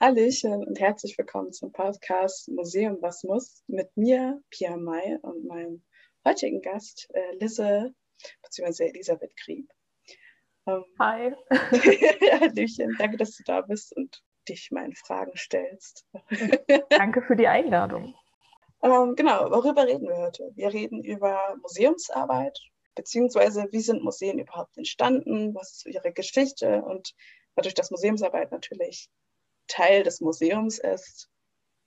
Hallöchen und herzlich willkommen zum Podcast Museum Was muss mit mir, Pia May und meinem heutigen Gast, äh, Lisse bzw. Elisabeth Krieb. Ähm, Hi. Hallöchen, danke, dass du da bist und dich meinen Fragen stellst. danke für die Einladung. Ähm, genau, worüber reden wir heute? Wir reden über Museumsarbeit, beziehungsweise wie sind Museen überhaupt entstanden, was ist ihre Geschichte und dadurch, dass Museumsarbeit natürlich Teil des Museums ist,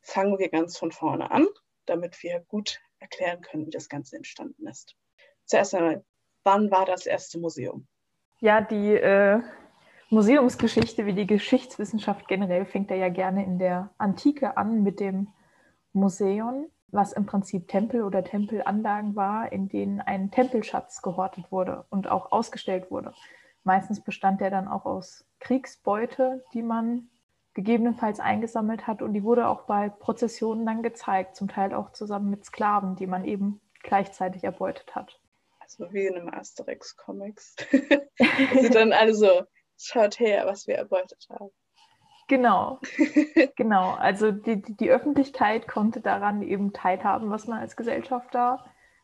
fangen wir ganz von vorne an, damit wir gut erklären können, wie das Ganze entstanden ist. Zuerst einmal, wann war das erste Museum? Ja, die äh, Museumsgeschichte wie die Geschichtswissenschaft generell fängt ja gerne in der Antike an mit dem Museum, was im Prinzip Tempel oder Tempelanlagen war, in denen ein Tempelschatz gehortet wurde und auch ausgestellt wurde. Meistens bestand der dann auch aus Kriegsbeute, die man gegebenenfalls eingesammelt hat. Und die wurde auch bei Prozessionen dann gezeigt, zum Teil auch zusammen mit Sklaven, die man eben gleichzeitig erbeutet hat. Also wie in einem Asterix-Comics. Sie dann alle so, schaut her, was wir erbeutet haben. Genau, genau. Also die, die, Öffentlichkeit konnte daran eben teilhaben, was man als Gesellschafter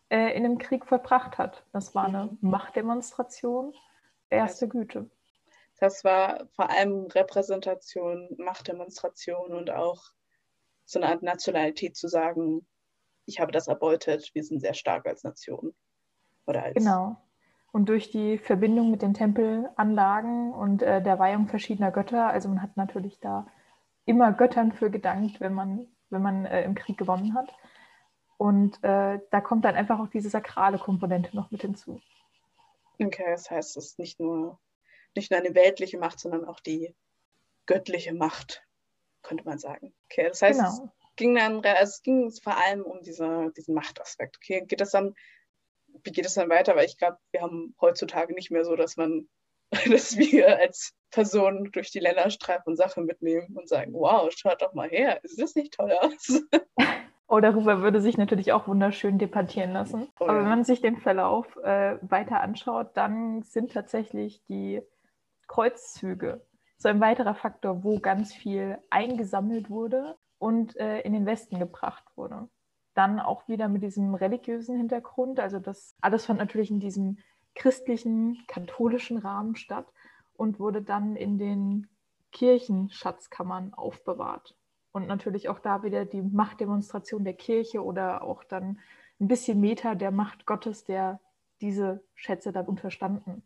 äh, in einem Krieg vollbracht hat. Das war eine mhm. Machtdemonstration erste also, Güte. Das war vor allem Repräsentation, Machtdemonstration und auch so eine Art Nationalität zu sagen, ich habe das erbeutet, wir sind sehr stark als Nation. Oder als genau. Und durch die Verbindung mit den Tempelanlagen und äh, der Weihung verschiedener Götter, also man hat natürlich da immer Göttern für gedankt, wenn man, wenn man äh, im Krieg gewonnen hat. Und äh, da kommt dann einfach auch diese sakrale Komponente noch mit hinzu. Okay, das heißt, es ist nicht nur nicht nur eine weltliche Macht, sondern auch die göttliche Macht, könnte man sagen. Okay, das heißt, genau. es, ging dann, es ging vor allem um diese, diesen Machtaspekt. Okay, geht das dann, wie geht es dann weiter? Weil ich glaube, wir haben heutzutage nicht mehr so, dass man, dass wir als Person durch die Länder streifen und Sachen mitnehmen und sagen, wow, schaut doch mal her, ist das nicht toll aus? Oh, darüber würde sich natürlich auch wunderschön debattieren lassen. Aber wenn man sich den Verlauf äh, weiter anschaut, dann sind tatsächlich die Kreuzzüge. So ein weiterer Faktor, wo ganz viel eingesammelt wurde und äh, in den Westen gebracht wurde. Dann auch wieder mit diesem religiösen Hintergrund. Also das alles fand natürlich in diesem christlichen, katholischen Rahmen statt und wurde dann in den Kirchenschatzkammern aufbewahrt. Und natürlich auch da wieder die Machtdemonstration der Kirche oder auch dann ein bisschen Meter der Macht Gottes, der diese Schätze dann unterstanden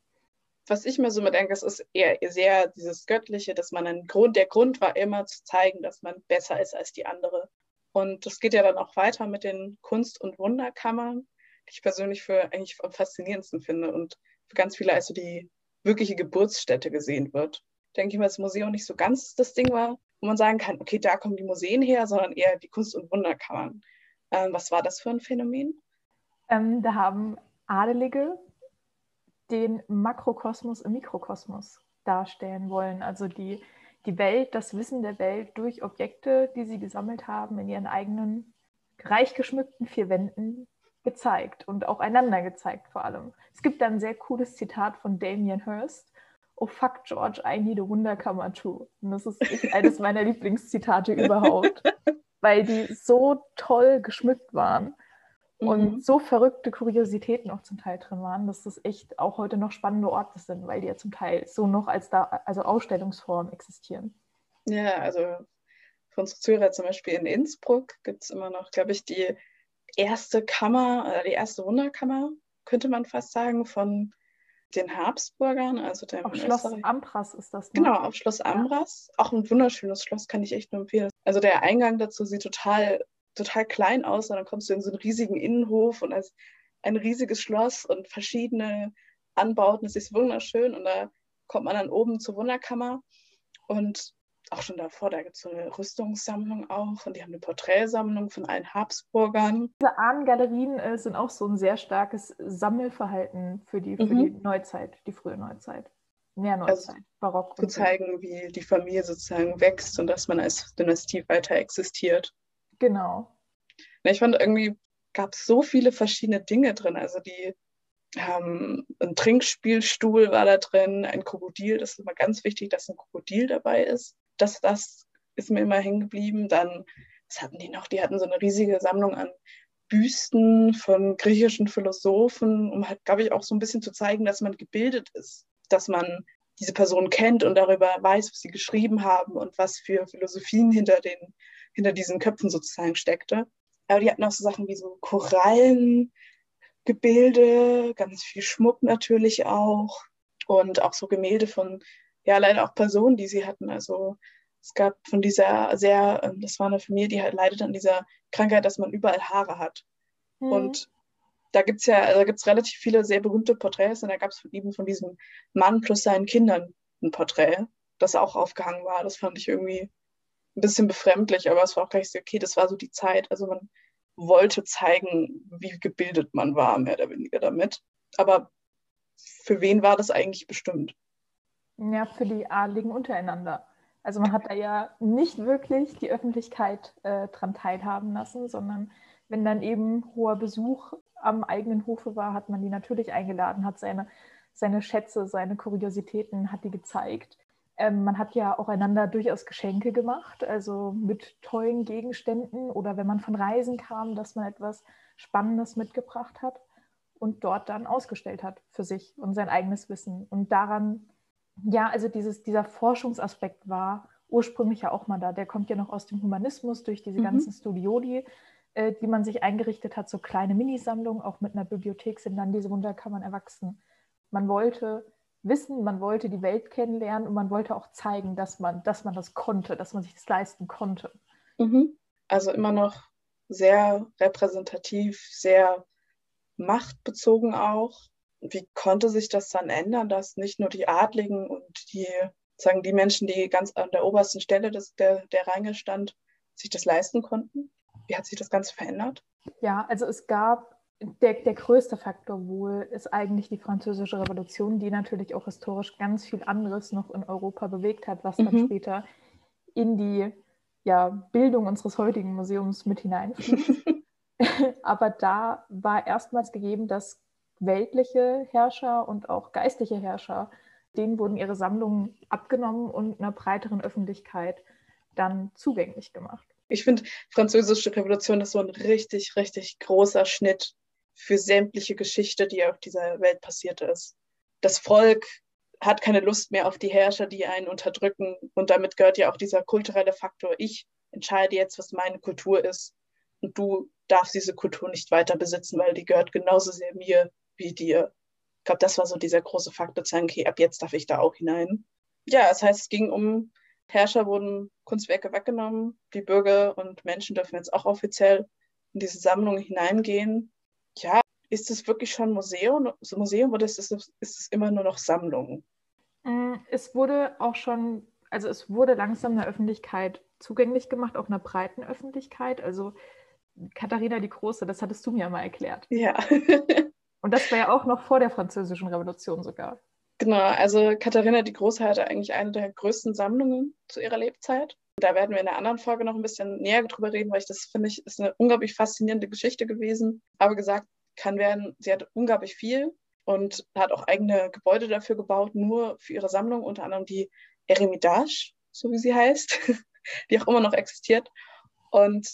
was ich mir so mit denke, es ist eher sehr dieses Göttliche, dass man einen Grund, der Grund war immer zu zeigen, dass man besser ist als die andere. Und das geht ja dann auch weiter mit den Kunst- und Wunderkammern, die ich persönlich für eigentlich am faszinierendsten finde und für ganz viele als so die wirkliche Geburtsstätte gesehen wird. Denke ich mal, das Museum nicht so ganz das Ding war, wo man sagen kann, okay, da kommen die Museen her, sondern eher die Kunst- und Wunderkammern. Ähm, was war das für ein Phänomen? Ähm, da haben Adelige den Makrokosmos im Mikrokosmos darstellen wollen. Also die, die Welt, das Wissen der Welt durch Objekte, die sie gesammelt haben, in ihren eigenen reich geschmückten vier Wänden gezeigt und auch einander gezeigt vor allem. Es gibt da ein sehr cooles Zitat von Damien Hirst. Oh fuck, George, I need a Wunderkammer too. Und das ist eines meiner Lieblingszitate überhaupt, weil die so toll geschmückt waren und mhm. so verrückte Kuriositäten auch zum Teil drin waren, dass das echt auch heute noch spannende Orte sind, weil die ja zum Teil so noch als da, also Ausstellungsform existieren. Ja, also für unsere Zuhörer zum Beispiel in Innsbruck gibt es immer noch, glaube ich, die erste Kammer, äh, die erste Wunderkammer, könnte man fast sagen, von den Habsburgern, also der Auf Schloss Österreich. Ambras ist das. Ne? Genau, auf Schloss Ambras. Ja. Auch ein wunderschönes Schloss, kann ich echt nur empfehlen. Also der Eingang dazu sieht total total klein aus und dann kommst du in so einen riesigen Innenhof und als ein riesiges Schloss und verschiedene Anbauten. Es ist wunderschön und da kommt man dann oben zur Wunderkammer und auch schon davor, da gibt es so eine Rüstungssammlung auch und die haben eine Porträtsammlung von allen Habsburgern. Diese Ahnengalerien äh, sind auch so ein sehr starkes Sammelverhalten für die, für mhm. die Neuzeit, die frühe Neuzeit. Mehr also Neuzeit, also, Barock. Zu zeigen, wie die Familie sozusagen wächst und dass man als Dynastie weiter existiert. Genau. Ich fand irgendwie, gab es so viele verschiedene Dinge drin. Also die ähm, ein Trinkspielstuhl war da drin, ein Krokodil. Das ist immer ganz wichtig, dass ein Krokodil dabei ist. Dass das ist mir immer hängen geblieben. Dann, was hatten die noch? Die hatten so eine riesige Sammlung an Büsten von griechischen Philosophen, um halt, glaube ich, auch so ein bisschen zu zeigen, dass man gebildet ist, dass man diese Person kennt und darüber weiß, was sie geschrieben haben und was für Philosophien hinter, den, hinter diesen Köpfen sozusagen steckte. Aber die hatten auch so Sachen wie so Korallengebilde, ganz viel Schmuck natürlich auch und auch so Gemälde von, ja, leider auch Personen, die sie hatten. Also es gab von dieser sehr, ähm, das war eine Familie, die halt leidet an dieser Krankheit, dass man überall Haare hat. Mhm. Und da gibt es ja, also da gibt es relativ viele sehr berühmte Porträts und da gab es eben von diesem Mann plus seinen Kindern ein Porträt, das auch aufgehangen war. Das fand ich irgendwie ein bisschen befremdlich, aber es war auch gleich so, okay, das war so die Zeit. Also man wollte zeigen, wie gebildet man war, mehr oder weniger damit. Aber für wen war das eigentlich bestimmt? Ja, für die Adligen untereinander. Also man hat da ja nicht wirklich die Öffentlichkeit äh, dran teilhaben lassen, sondern wenn dann eben hoher Besuch am eigenen Hofe war, hat man die natürlich eingeladen, hat seine, seine Schätze, seine Kuriositäten, hat die gezeigt. Ähm, man hat ja auch einander durchaus Geschenke gemacht, also mit tollen Gegenständen oder wenn man von Reisen kam, dass man etwas Spannendes mitgebracht hat und dort dann ausgestellt hat für sich und sein eigenes Wissen. Und daran ja, also dieses, dieser Forschungsaspekt war ursprünglich ja auch mal da. Der kommt ja noch aus dem Humanismus durch diese mhm. ganzen Studioli, äh, die man sich eingerichtet hat, so kleine Minisammlungen, auch mit einer Bibliothek sind dann diese Wunderkammern erwachsen. Man wollte wissen, man wollte die Welt kennenlernen und man wollte auch zeigen, dass man, dass man das konnte, dass man sich das leisten konnte. Mhm. Also immer noch sehr repräsentativ, sehr machtbezogen auch wie konnte sich das dann ändern, dass nicht nur die Adligen und die, sagen die Menschen, die ganz an der obersten Stelle des, der, der Ränge stand, sich das leisten konnten? Wie hat sich das Ganze verändert? Ja, also es gab, der, der größte Faktor wohl ist eigentlich die Französische Revolution, die natürlich auch historisch ganz viel anderes noch in Europa bewegt hat, was dann mhm. später in die ja, Bildung unseres heutigen Museums mit hineinfließt. Aber da war erstmals gegeben, dass weltliche Herrscher und auch geistliche Herrscher, denen wurden ihre Sammlungen abgenommen und einer breiteren Öffentlichkeit dann zugänglich gemacht. Ich finde, Französische Revolution ist so ein richtig, richtig großer Schnitt für sämtliche Geschichte, die auf dieser Welt passiert ist. Das Volk hat keine Lust mehr auf die Herrscher, die einen unterdrücken. Und damit gehört ja auch dieser kulturelle Faktor. Ich entscheide jetzt, was meine Kultur ist. Und du darfst diese Kultur nicht weiter besitzen, weil die gehört genauso sehr mir wie dir. Ich glaube, das war so dieser große Faktor, zu sagen, okay, ab jetzt darf ich da auch hinein. Ja, das heißt, es ging um, Herrscher wurden Kunstwerke weggenommen, die Bürger und Menschen dürfen jetzt auch offiziell in diese Sammlung hineingehen. Ja, ist es wirklich schon Museum, Museum oder ist es, ist es immer nur noch Sammlung? Mm, es wurde auch schon, also es wurde langsam der Öffentlichkeit zugänglich gemacht, auch einer breiten Öffentlichkeit. Also Katharina die Große, das hattest du mir mal erklärt. Ja. Und das war ja auch noch vor der Französischen Revolution sogar. Genau, also Katharina die Große hatte eigentlich eine der größten Sammlungen zu ihrer Lebzeit. Da werden wir in der anderen Folge noch ein bisschen näher drüber reden, weil ich das finde ich ist eine unglaublich faszinierende Geschichte gewesen. Aber gesagt kann werden, sie hat unglaublich viel und hat auch eigene Gebäude dafür gebaut, nur für ihre Sammlung, unter anderem die Eremitage, so wie sie heißt, die auch immer noch existiert. Und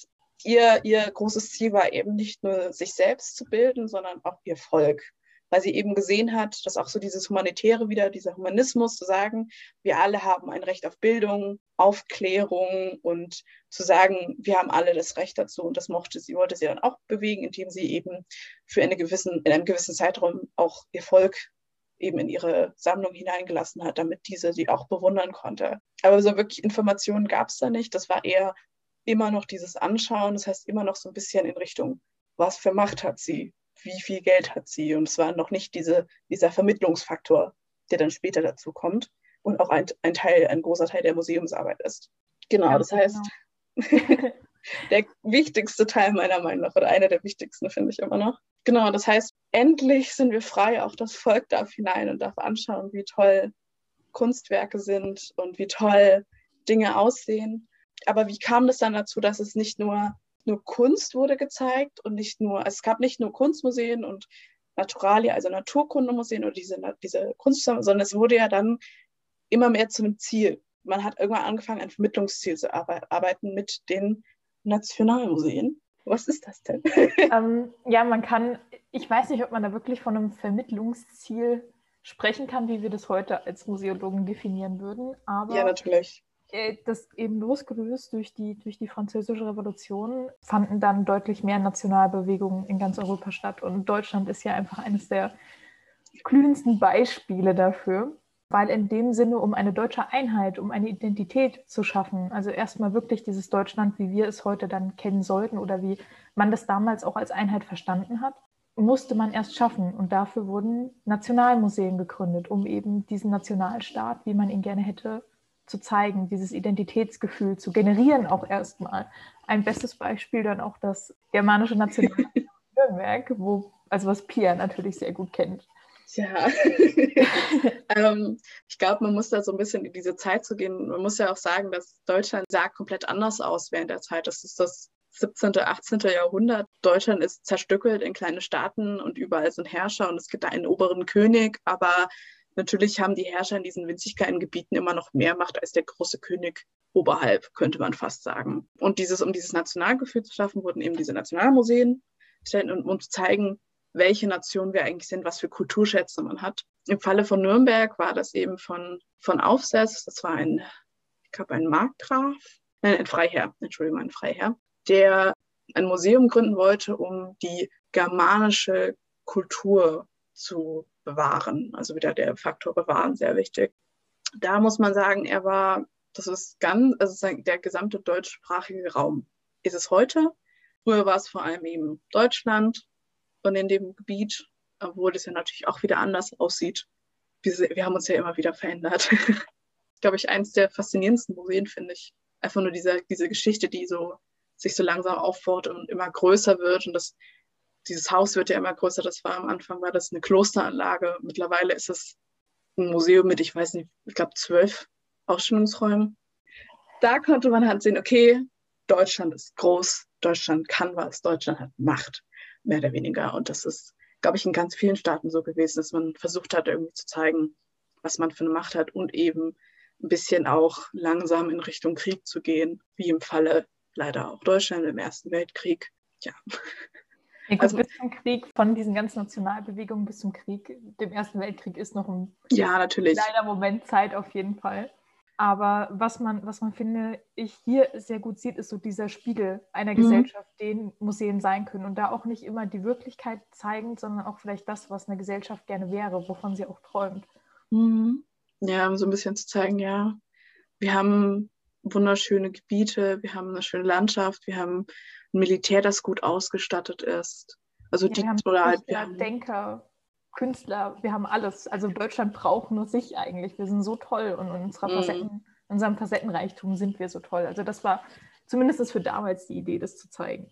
ihr, ihr großes Ziel war eben nicht nur sich selbst zu bilden, sondern auch ihr Volk. Weil sie eben gesehen hat, dass auch so dieses Humanitäre wieder, dieser Humanismus zu sagen, wir alle haben ein Recht auf Bildung, Aufklärung und zu sagen, wir haben alle das Recht dazu. Und das mochte sie, wollte sie dann auch bewegen, indem sie eben für eine gewissen, in einem gewissen Zeitraum auch ihr Volk eben in ihre Sammlung hineingelassen hat, damit diese sie auch bewundern konnte. Aber so wirklich Informationen gab es da nicht. Das war eher immer noch dieses Anschauen, das heißt immer noch so ein bisschen in Richtung, was für Macht hat sie, wie viel Geld hat sie. Und es war noch nicht diese, dieser Vermittlungsfaktor, der dann später dazu kommt und auch ein, ein Teil, ein großer Teil der Museumsarbeit ist. Genau, ja, das heißt, genau. der wichtigste Teil meiner Meinung nach oder einer der wichtigsten finde ich immer noch. Genau, das heißt, endlich sind wir frei, auch das Volk darf hinein und darf anschauen, wie toll Kunstwerke sind und wie toll Dinge aussehen aber wie kam das dann dazu, dass es nicht nur, nur Kunst wurde gezeigt und nicht nur, also es gab nicht nur Kunstmuseen und Naturalia, also Naturkundemuseen oder diese, diese Kunst, sondern es wurde ja dann immer mehr zu einem Ziel. man hat irgendwann angefangen, ein Vermittlungsziel zu arbeiten mit den Nationalmuseen. Was ist das denn? ähm, ja, man kann, ich weiß nicht, ob man da wirklich von einem Vermittlungsziel sprechen kann, wie wir das heute als Museologen definieren würden. Aber ja, natürlich. Äh, das eben losgelöst durch die, durch die Französische Revolution fanden dann deutlich mehr Nationalbewegungen in ganz Europa statt. Und Deutschland ist ja einfach eines der glühendsten Beispiele dafür, weil in dem Sinne, um eine deutsche Einheit, um eine Identität zu schaffen, also erstmal wirklich dieses Deutschland, wie wir es heute dann kennen sollten oder wie man das damals auch als Einheit verstanden hat, musste man erst schaffen. Und dafür wurden Nationalmuseen gegründet, um eben diesen Nationalstaat, wie man ihn gerne hätte, zu zeigen, dieses Identitätsgefühl zu generieren auch erstmal. Ein bestes Beispiel dann auch das germanische Nürnberg, wo, also was Pia natürlich sehr gut kennt. Ja, ähm, ich glaube, man muss da so ein bisschen in diese Zeit zu gehen. Man muss ja auch sagen, dass Deutschland sah komplett anders aus während der Zeit. Das ist das 17., 18. Jahrhundert. Deutschland ist zerstückelt in kleine Staaten und überall sind Herrscher und es gibt einen oberen König, aber natürlich haben die Herrscher in diesen winzig kleinen Gebieten immer noch mehr Macht als der große König oberhalb, könnte man fast sagen. Und dieses, um dieses Nationalgefühl zu schaffen, wurden eben diese Nationalmuseen gestellt, um zu zeigen, welche Nation wir eigentlich sind, was für Kulturschätze man hat. Im Falle von Nürnberg war das eben von, von Aufsatz, das war ein, ich glaube, ein Markgraf, nein, ein Freiherr, Entschuldigung, ein Freiherr, der ein Museum gründen wollte, um die germanische Kultur zu bewahren. Also wieder der Faktor bewahren sehr wichtig. Da muss man sagen, er war, das ist ganz, also der gesamte deutschsprachige Raum ist es heute. Früher war es vor allem eben Deutschland, und in dem Gebiet, obwohl das ja natürlich auch wieder anders aussieht. Wir, wir haben uns ja immer wieder verändert. glaube ich, eins der faszinierendsten Museen, finde ich. Einfach nur diese, diese Geschichte, die so sich so langsam aufbaut und immer größer wird. Und das, dieses Haus wird ja immer größer. Das war am Anfang, war das eine Klosteranlage. Mittlerweile ist es ein Museum mit, ich weiß nicht, ich glaube zwölf Ausstellungsräumen. Da konnte man halt sehen, okay, Deutschland ist groß, Deutschland kann was, Deutschland hat Macht mehr oder weniger. Und das ist, glaube ich, in ganz vielen Staaten so gewesen, dass man versucht hat, irgendwie zu zeigen, was man für eine Macht hat und eben ein bisschen auch langsam in Richtung Krieg zu gehen, wie im Falle leider auch Deutschland im Ersten Weltkrieg. Ja. Ja, also, bis zum Krieg, von diesen ganzen Nationalbewegungen bis zum Krieg, dem Ersten Weltkrieg ist noch ein ja, natürlich. kleiner Moment Zeit auf jeden Fall. Aber was man, was man finde, ich hier sehr gut sieht, ist so dieser Spiegel einer mhm. Gesellschaft, den Museen sein können. Und da auch nicht immer die Wirklichkeit zeigen, sondern auch vielleicht das, was eine Gesellschaft gerne wäre, wovon sie auch träumt. Mhm. Ja, um so ein bisschen zu zeigen, ja, wir haben wunderschöne Gebiete, wir haben eine schöne Landschaft, wir haben Militär, das gut ausgestattet ist. Also ja, die wir haben oder halt, wir haben Denker, Künstler, wir haben alles. Also Deutschland braucht nur sich eigentlich. Wir sind so toll und in unserer mhm. Facetten, unserem Facettenreichtum sind wir so toll. Also das war zumindest für damals die Idee, das zu zeigen.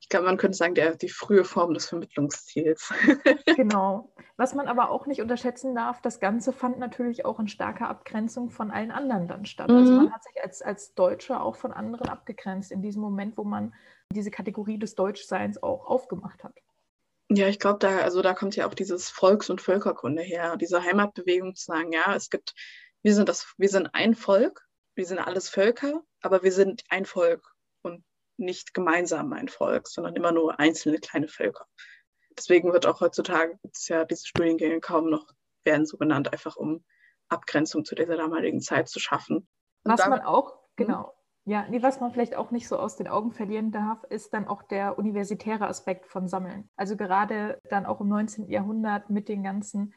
Ich glaube, man könnte sagen, der, die frühe Form des Vermittlungsziels. genau. Was man aber auch nicht unterschätzen darf, das Ganze fand natürlich auch in starker Abgrenzung von allen anderen dann statt. Also mhm. Also man hat sich als, als Deutscher auch von anderen abgegrenzt in diesem Moment, wo man diese Kategorie des Deutschseins auch aufgemacht hat. Ja, ich glaube, da, also da kommt ja auch dieses Volks- und Völkerkunde her, diese Heimatbewegung zu sagen, ja, es gibt, wir sind das, wir sind ein Volk, wir sind alles Völker, aber wir sind ein Volk und nicht gemeinsam ein Volk, sondern immer nur einzelne kleine Völker. Deswegen wird auch heutzutage gibt's ja diese Studiengänge kaum noch werden so genannt, einfach um Abgrenzung zu dieser damaligen Zeit zu schaffen. Und Was man auch, hm? genau, ja, nee, was man vielleicht auch nicht so aus den Augen verlieren darf, ist dann auch der universitäre Aspekt von Sammeln. Also gerade dann auch im 19. Jahrhundert mit den ganzen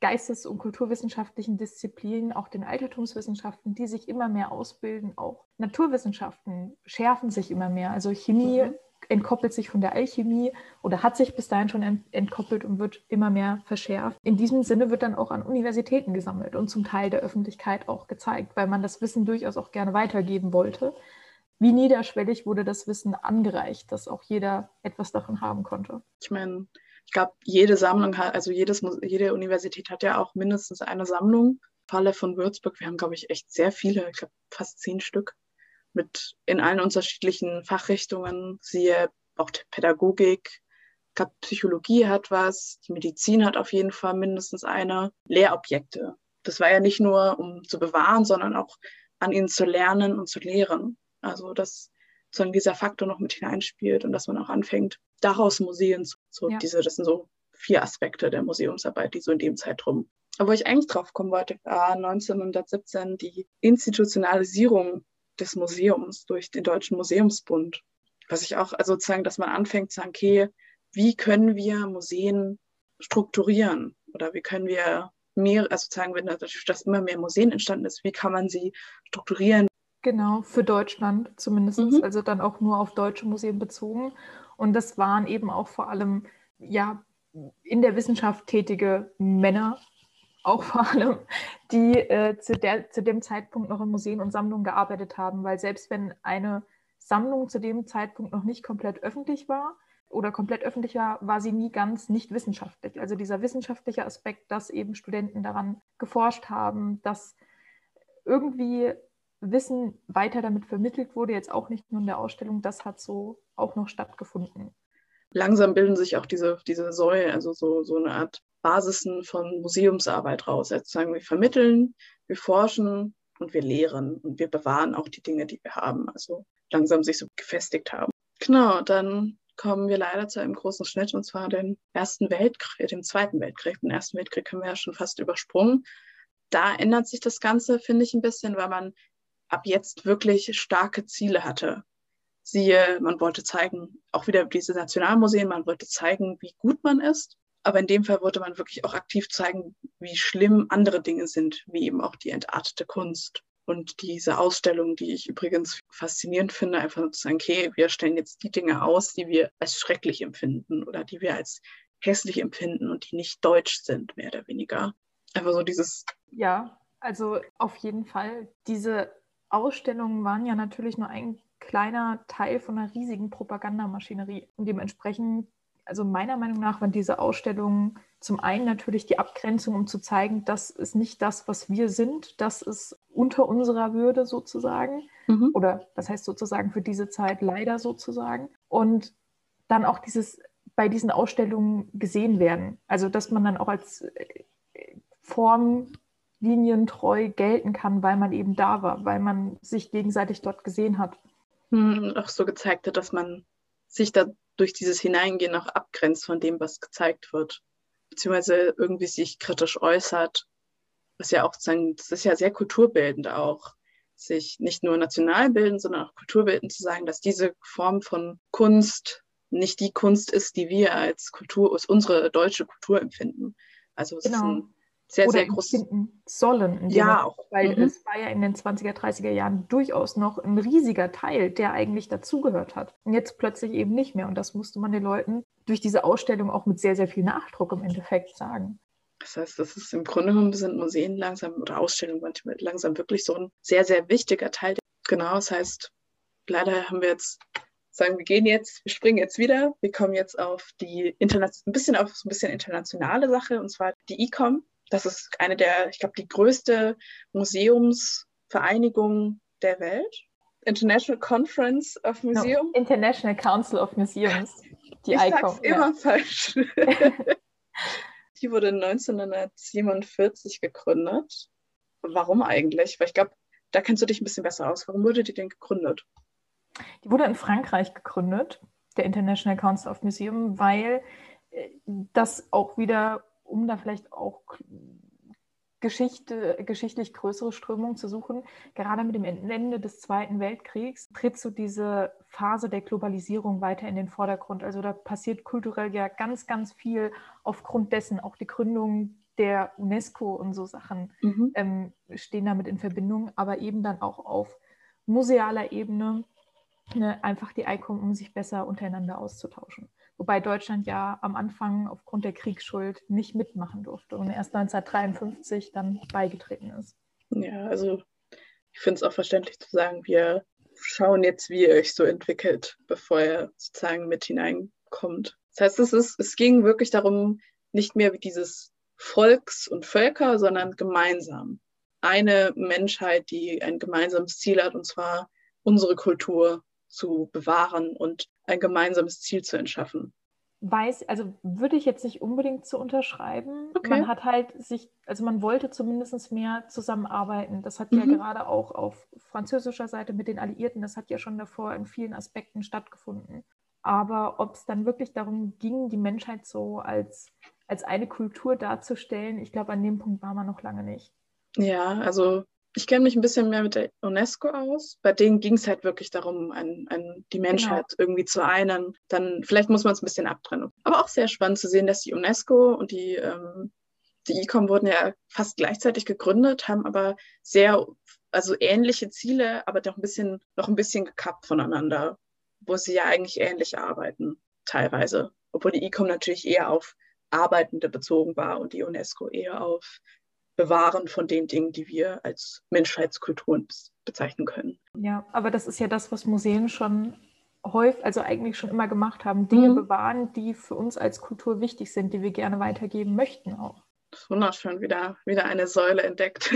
geistes- und kulturwissenschaftlichen Disziplinen, auch den Altertumswissenschaften, die sich immer mehr ausbilden. Auch Naturwissenschaften schärfen sich immer mehr. Also Chemie mhm entkoppelt sich von der Alchemie oder hat sich bis dahin schon entkoppelt und wird immer mehr verschärft. In diesem Sinne wird dann auch an Universitäten gesammelt und zum Teil der Öffentlichkeit auch gezeigt, weil man das Wissen durchaus auch gerne weitergeben wollte. Wie niederschwellig wurde das Wissen angereicht, dass auch jeder etwas davon haben konnte? Ich meine, ich glaube, jede Sammlung hat, also jedes, jede Universität hat ja auch mindestens eine Sammlung. Falle von Würzburg, wir haben, glaube ich, echt sehr viele, ich glaube fast zehn Stück mit in allen unterschiedlichen Fachrichtungen, siehe auch Pädagogik, ich glaube, Psychologie hat was, die Medizin hat auf jeden Fall mindestens eine, Lehrobjekte. Das war ja nicht nur, um zu bewahren, sondern auch an ihnen zu lernen und zu lehren. Also dass sozusagen dieser Faktor noch mit hineinspielt und dass man auch anfängt, daraus Museen zu, so ja. diese, das sind so vier Aspekte der Museumsarbeit, die so in dem Zeitraum. Aber wo ich eigentlich drauf kommen wollte, war 1917 die Institutionalisierung des Museums durch den Deutschen Museumsbund. Was ich auch, also sozusagen, dass man anfängt zu sagen, okay, wie können wir Museen strukturieren oder wie können wir mehr, also sozusagen, wenn dass immer mehr Museen entstanden ist, wie kann man sie strukturieren? Genau, für Deutschland zumindest, mhm. also dann auch nur auf deutsche Museen bezogen. Und das waren eben auch vor allem, ja, in der Wissenschaft tätige Männer, auch vor allem, die äh, zu, der, zu dem Zeitpunkt noch in Museen und Sammlungen gearbeitet haben, weil selbst wenn eine Sammlung zu dem Zeitpunkt noch nicht komplett öffentlich war oder komplett öffentlich war, war sie nie ganz nicht wissenschaftlich. Also dieser wissenschaftliche Aspekt, dass eben Studenten daran geforscht haben, dass irgendwie Wissen weiter damit vermittelt wurde, jetzt auch nicht nur in der Ausstellung, das hat so auch noch stattgefunden. Langsam bilden sich auch diese, diese Säulen, also so, so eine Art Basisen von Museumsarbeit raus. Also wir vermitteln, wir forschen und wir lehren und wir bewahren auch die Dinge, die wir haben. Also langsam sich so gefestigt haben. Genau, dann kommen wir leider zu einem großen Schnitt und zwar den Ersten Weltkrieg, dem Zweiten Weltkrieg. Den Ersten Weltkrieg haben wir ja schon fast übersprungen. Da ändert sich das Ganze, finde ich, ein bisschen, weil man ab jetzt wirklich starke Ziele hatte. Siehe, man wollte zeigen, auch wieder diese Nationalmuseen, man wollte zeigen, wie gut man ist. Aber in dem Fall wollte man wirklich auch aktiv zeigen, wie schlimm andere Dinge sind, wie eben auch die entartete Kunst. Und diese Ausstellung, die ich übrigens faszinierend finde, einfach zu sagen, okay, wir stellen jetzt die Dinge aus, die wir als schrecklich empfinden oder die wir als hässlich empfinden und die nicht deutsch sind, mehr oder weniger. Einfach so dieses. Ja, also auf jeden Fall. Diese Ausstellungen waren ja natürlich nur ein kleiner Teil von einer riesigen Propagandamaschinerie. Und dementsprechend, also meiner Meinung nach, waren diese Ausstellungen zum einen natürlich die Abgrenzung, um zu zeigen, das ist nicht das, was wir sind, das ist unter unserer Würde sozusagen. Mhm. Oder das heißt sozusagen für diese Zeit leider sozusagen. Und dann auch dieses bei diesen Ausstellungen gesehen werden. Also dass man dann auch als äh, Form linientreu gelten kann, weil man eben da war, weil man sich gegenseitig dort gesehen hat. Hm, auch so gezeigt hat, dass man sich da durch dieses Hineingehen auch abgrenzt von dem, was gezeigt wird, beziehungsweise irgendwie sich kritisch äußert, was ja auch sagen, das ist ja sehr kulturbildend auch, sich nicht nur national bilden, sondern auch kulturbildend zu sagen, dass diese Form von Kunst nicht die Kunst ist, die wir als Kultur, als unsere deutsche Kultur empfinden. Also es genau. ist ein sehr, oder sehr groß finden sollen. ja, auch. Weil mhm. es war ja in den 20er, 30er Jahren durchaus noch ein riesiger Teil, der eigentlich dazugehört hat. Und jetzt plötzlich eben nicht mehr. Und das musste man den Leuten durch diese Ausstellung auch mit sehr, sehr viel Nachdruck im Endeffekt sagen. Das heißt, das ist im Grunde genommen sind Museen langsam oder Ausstellungen manchmal langsam wirklich so ein sehr, sehr wichtiger Teil. Genau, das heißt, leider haben wir jetzt sagen, wir gehen jetzt, wir springen jetzt wieder, wir kommen jetzt auf die ein bisschen auf so ein bisschen internationale Sache und zwar die ICOM, das ist eine der, ich glaube, die größte Museumsvereinigung der Welt. International Conference of Museum. No, International Council of Museums. Die ich ICOM, sag's ja. immer falsch. die wurde 1947 gegründet. Warum eigentlich? Weil ich glaube, da kennst du dich ein bisschen besser aus. Warum wurde die denn gegründet? Die wurde in Frankreich gegründet, der International Council of Museum, weil äh, das auch wieder um da vielleicht auch Geschichte, geschichtlich größere Strömungen zu suchen. Gerade mit dem Ende des Zweiten Weltkriegs tritt so diese Phase der Globalisierung weiter in den Vordergrund. Also da passiert kulturell ja ganz, ganz viel aufgrund dessen. Auch die Gründung der UNESCO und so Sachen mhm. ähm, stehen damit in Verbindung, aber eben dann auch auf musealer Ebene ne, einfach die ICOM, um sich besser untereinander auszutauschen wobei Deutschland ja am Anfang aufgrund der Kriegsschuld nicht mitmachen durfte und erst 1953 dann beigetreten ist. Ja, also ich finde es auch verständlich zu sagen, wir schauen jetzt, wie ihr euch so entwickelt, bevor ihr sozusagen mit hineinkommt. Das heißt, es, ist, es ging wirklich darum, nicht mehr wie dieses Volks und Völker, sondern gemeinsam. Eine Menschheit, die ein gemeinsames Ziel hat, und zwar unsere Kultur zu bewahren und ein gemeinsames Ziel zu entschaffen. weiß, also würde ich jetzt nicht unbedingt zu unterschreiben. Okay. Man hat halt sich, also man wollte zumindest mehr zusammenarbeiten. Das hat mhm. ja gerade auch auf französischer Seite mit den Alliierten, das hat ja schon davor in vielen Aspekten stattgefunden. Aber ob es dann wirklich darum ging, die Menschheit so als, als eine Kultur darzustellen, ich glaube, an dem Punkt war man noch lange nicht. Ja, also ich kenne mich ein bisschen mehr mit der UNESCO aus. Bei denen ging es halt wirklich darum, ein, ein, die Menschheit genau. irgendwie zu einen. Dann vielleicht muss man es ein bisschen abtrennen. Aber auch sehr spannend zu sehen, dass die UNESCO und die, ähm, die ICOM wurden ja fast gleichzeitig gegründet, haben aber sehr, also ähnliche Ziele, aber doch ein bisschen, noch ein bisschen gekappt voneinander, wo sie ja eigentlich ähnlich arbeiten, teilweise. Obwohl die ICOM natürlich eher auf Arbeitende bezogen war und die UNESCO eher auf Bewahren von den Dingen, die wir als Menschheitskulturen bezeichnen können. Ja, aber das ist ja das, was Museen schon häufig, also eigentlich schon immer gemacht haben, Dinge mhm. bewahren, die für uns als Kultur wichtig sind, die wir gerne weitergeben möchten auch. Das ist wunderschön, wieder, wieder eine Säule entdeckt.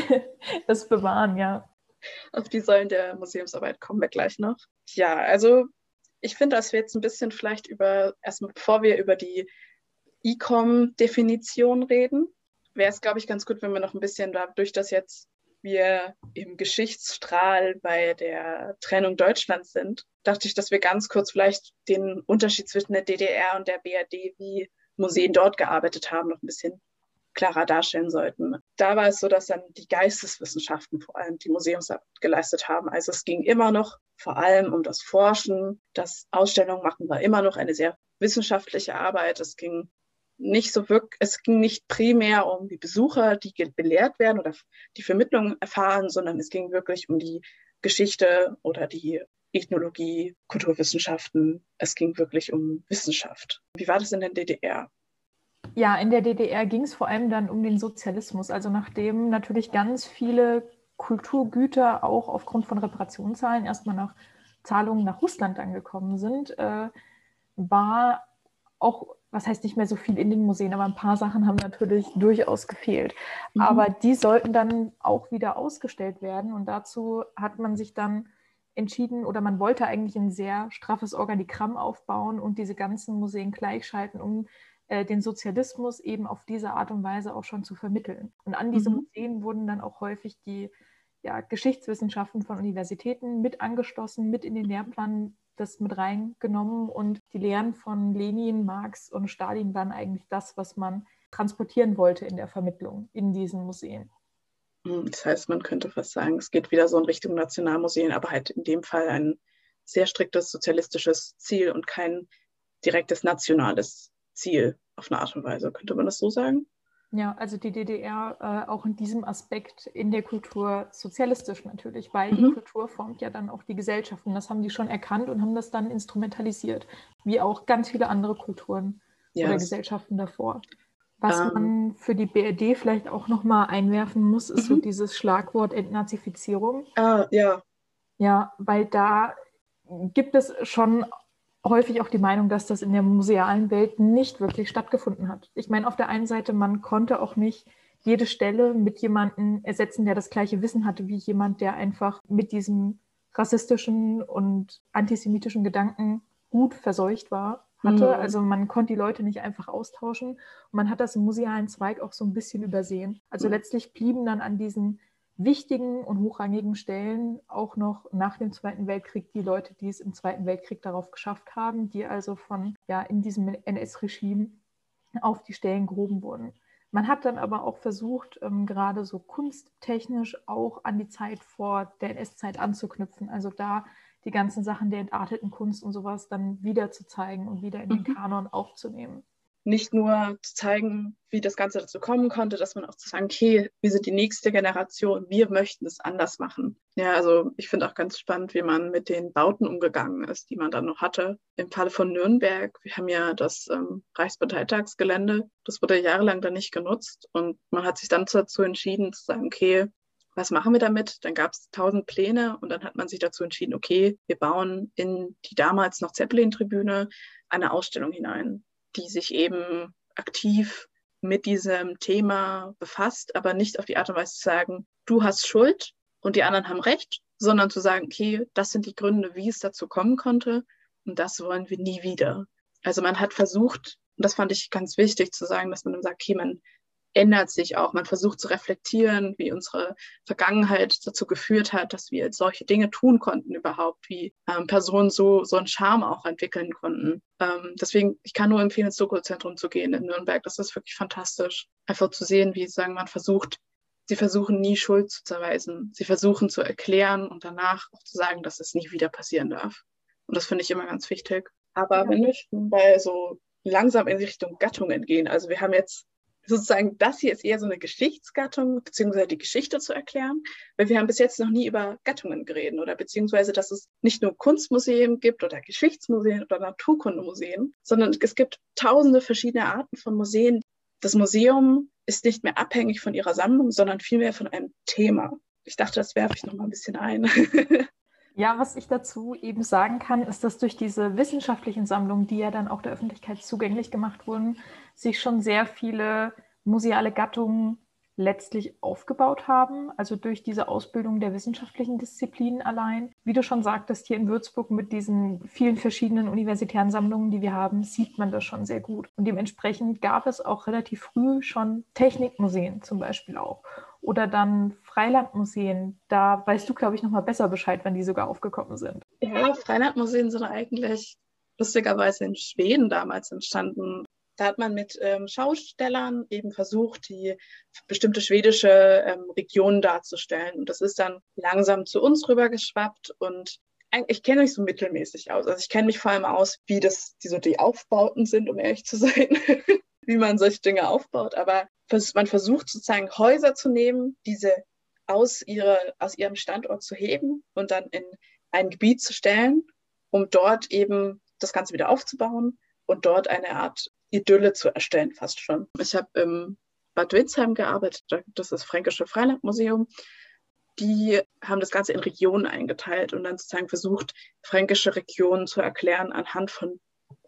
das Bewahren, ja. Auf die Säulen der Museumsarbeit kommen wir gleich noch. Ja, also ich finde, dass wir jetzt ein bisschen vielleicht über, erstmal bevor wir über die E-Com-Definition reden, wäre es, glaube ich, ganz gut, wenn wir noch ein bisschen dadurch, dass jetzt wir im Geschichtsstrahl bei der Trennung Deutschlands sind, dachte ich, dass wir ganz kurz vielleicht den Unterschied zwischen der DDR und der BRD, wie Museen dort gearbeitet haben, noch ein bisschen klarer darstellen sollten. Da war es so, dass dann die Geisteswissenschaften vor allem die Museumsarbeit geleistet haben. Also es ging immer noch vor allem um das Forschen. Das Ausstellung machen war immer noch eine sehr wissenschaftliche Arbeit. Es ging nicht so wirklich, es ging nicht primär um die Besucher, die belehrt werden oder die Vermittlung erfahren, sondern es ging wirklich um die Geschichte oder die Ethnologie, Kulturwissenschaften. Es ging wirklich um Wissenschaft. Wie war das in der DDR? Ja, in der DDR ging es vor allem dann um den Sozialismus. Also nachdem natürlich ganz viele Kulturgüter auch aufgrund von Reparationszahlen erstmal nach Zahlungen nach Russland angekommen sind, äh, war auch was heißt nicht mehr so viel in den Museen, aber ein paar Sachen haben natürlich durchaus gefehlt. Mhm. Aber die sollten dann auch wieder ausgestellt werden. Und dazu hat man sich dann entschieden oder man wollte eigentlich ein sehr straffes Organigramm aufbauen und diese ganzen Museen gleichschalten, um äh, den Sozialismus eben auf diese Art und Weise auch schon zu vermitteln. Und an diese mhm. Museen wurden dann auch häufig die ja, Geschichtswissenschaften von Universitäten mit angeschlossen, mit in den Lehrplan das mit reingenommen und die Lehren von Lenin, Marx und Stalin waren eigentlich das, was man transportieren wollte in der Vermittlung in diesen Museen. Hm, das heißt, man könnte fast sagen, es geht wieder so in Richtung Nationalmuseen, aber halt in dem Fall ein sehr striktes sozialistisches Ziel und kein direktes nationales Ziel auf eine Art und Weise. Könnte man das so sagen? Ja, also die DDR äh, auch in diesem Aspekt in der Kultur sozialistisch natürlich, weil mhm. die Kultur formt ja dann auch die Gesellschaft und das haben die schon erkannt und haben das dann instrumentalisiert, wie auch ganz viele andere Kulturen yes. oder Gesellschaften davor. Was um. Ähm. man für die BRD vielleicht auch nochmal einwerfen muss, ist mhm. so dieses Schlagwort Entnazifizierung. Ah, ja. Ja, weil da gibt es schon häufig auch die Meinung, dass das in der musealen Welt nicht wirklich stattgefunden hat. Ich meine, auf der einen Seite, man konnte auch nicht jede Stelle mit jemandem ersetzen, der das gleiche Wissen hatte wie jemand, der einfach mit diesem rassistischen und antisemitischen Gedanken gut verseucht war, hatte. Mhm. Also man konnte die Leute nicht einfach austauschen. Und man hat das im musealen Zweig auch so ein bisschen übersehen. Also mhm. letztlich blieben dann an diesen wichtigen und hochrangigen Stellen auch noch nach dem Zweiten Weltkrieg die Leute, die es im Zweiten Weltkrieg darauf geschafft haben, die also von ja in diesem NS-Regime auf die Stellen gehoben wurden. Man hat dann aber auch versucht, ähm, gerade so kunsttechnisch auch an die Zeit vor der NS-Zeit anzuknüpfen. Also da die ganzen Sachen der entarteten Kunst und sowas dann wieder zu zeigen und wieder in den mhm. Kanon aufzunehmen nicht nur zu zeigen, wie das Ganze dazu kommen konnte, dass man auch zu sagen, okay, wir sind die nächste Generation, wir möchten es anders machen. Ja, also ich finde auch ganz spannend, wie man mit den Bauten umgegangen ist, die man dann noch hatte. Im Falle von Nürnberg, wir haben ja das ähm, Reichsparteitagsgelände, das wurde jahrelang dann nicht genutzt und man hat sich dann dazu entschieden zu sagen, okay, was machen wir damit? Dann gab es tausend Pläne und dann hat man sich dazu entschieden, okay, wir bauen in die damals noch Zeppelin-Tribüne eine Ausstellung hinein die sich eben aktiv mit diesem Thema befasst, aber nicht auf die Art und Weise zu sagen, du hast Schuld und die anderen haben Recht, sondern zu sagen, okay, das sind die Gründe, wie es dazu kommen konnte und das wollen wir nie wieder. Also man hat versucht, und das fand ich ganz wichtig zu sagen, dass man dann sagt, okay, man ändert sich auch. Man versucht zu reflektieren, wie unsere Vergangenheit dazu geführt hat, dass wir solche Dinge tun konnten überhaupt, wie ähm, Personen so, so einen Charme auch entwickeln konnten. Ähm, deswegen, ich kann nur empfehlen, ins Doku-Zentrum zu gehen in Nürnberg. Das ist wirklich fantastisch. Einfach zu sehen, wie sagen, man versucht, sie versuchen nie Schuld zu zerweisen. Sie versuchen zu erklären und danach auch zu sagen, dass es nie wieder passieren darf. Und das finde ich immer ganz wichtig. Aber ja. wenn wir schon bei so langsam in Richtung Gattungen gehen, also wir haben jetzt sozusagen, das hier ist eher so eine Geschichtsgattung, beziehungsweise die Geschichte zu erklären, weil wir haben bis jetzt noch nie über Gattungen geredet oder beziehungsweise, dass es nicht nur Kunstmuseen gibt oder Geschichtsmuseen oder Naturkundemuseen, sondern es gibt tausende verschiedene Arten von Museen. Das Museum ist nicht mehr abhängig von ihrer Sammlung, sondern vielmehr von einem Thema. Ich dachte, das werfe ich noch mal ein bisschen ein. Ja, was ich dazu eben sagen kann, ist, dass durch diese wissenschaftlichen Sammlungen, die ja dann auch der Öffentlichkeit zugänglich gemacht wurden, sich schon sehr viele museale Gattungen letztlich aufgebaut haben, also durch diese Ausbildung der wissenschaftlichen Disziplinen allein. Wie du schon sagtest, hier in Würzburg mit diesen vielen verschiedenen universitären Sammlungen, die wir haben, sieht man das schon sehr gut. Und dementsprechend gab es auch relativ früh schon Technikmuseen zum Beispiel auch. Oder dann Freilandmuseen. Da weißt du, glaube ich, noch mal besser Bescheid, wann die sogar aufgekommen sind. Ja, Freilandmuseen sind eigentlich lustigerweise in Schweden damals entstanden. Da hat man mit ähm, Schaustellern eben versucht, die bestimmte schwedische ähm, Regionen darzustellen. Und das ist dann langsam zu uns rübergeschwappt und ich kenne mich so mittelmäßig aus. Also ich kenne mich vor allem aus, wie das die, so die Aufbauten sind, um ehrlich zu sein, wie man solche Dinge aufbaut. Aber man versucht sozusagen Häuser zu nehmen, diese aus, ihre, aus ihrem Standort zu heben und dann in ein Gebiet zu stellen, um dort eben das Ganze wieder aufzubauen und dort eine Art Idylle zu erstellen, fast schon. Ich habe im Bad Windsheim gearbeitet, das ist das Fränkische Freilandmuseum. Die haben das Ganze in Regionen eingeteilt und dann sozusagen versucht, fränkische Regionen zu erklären anhand von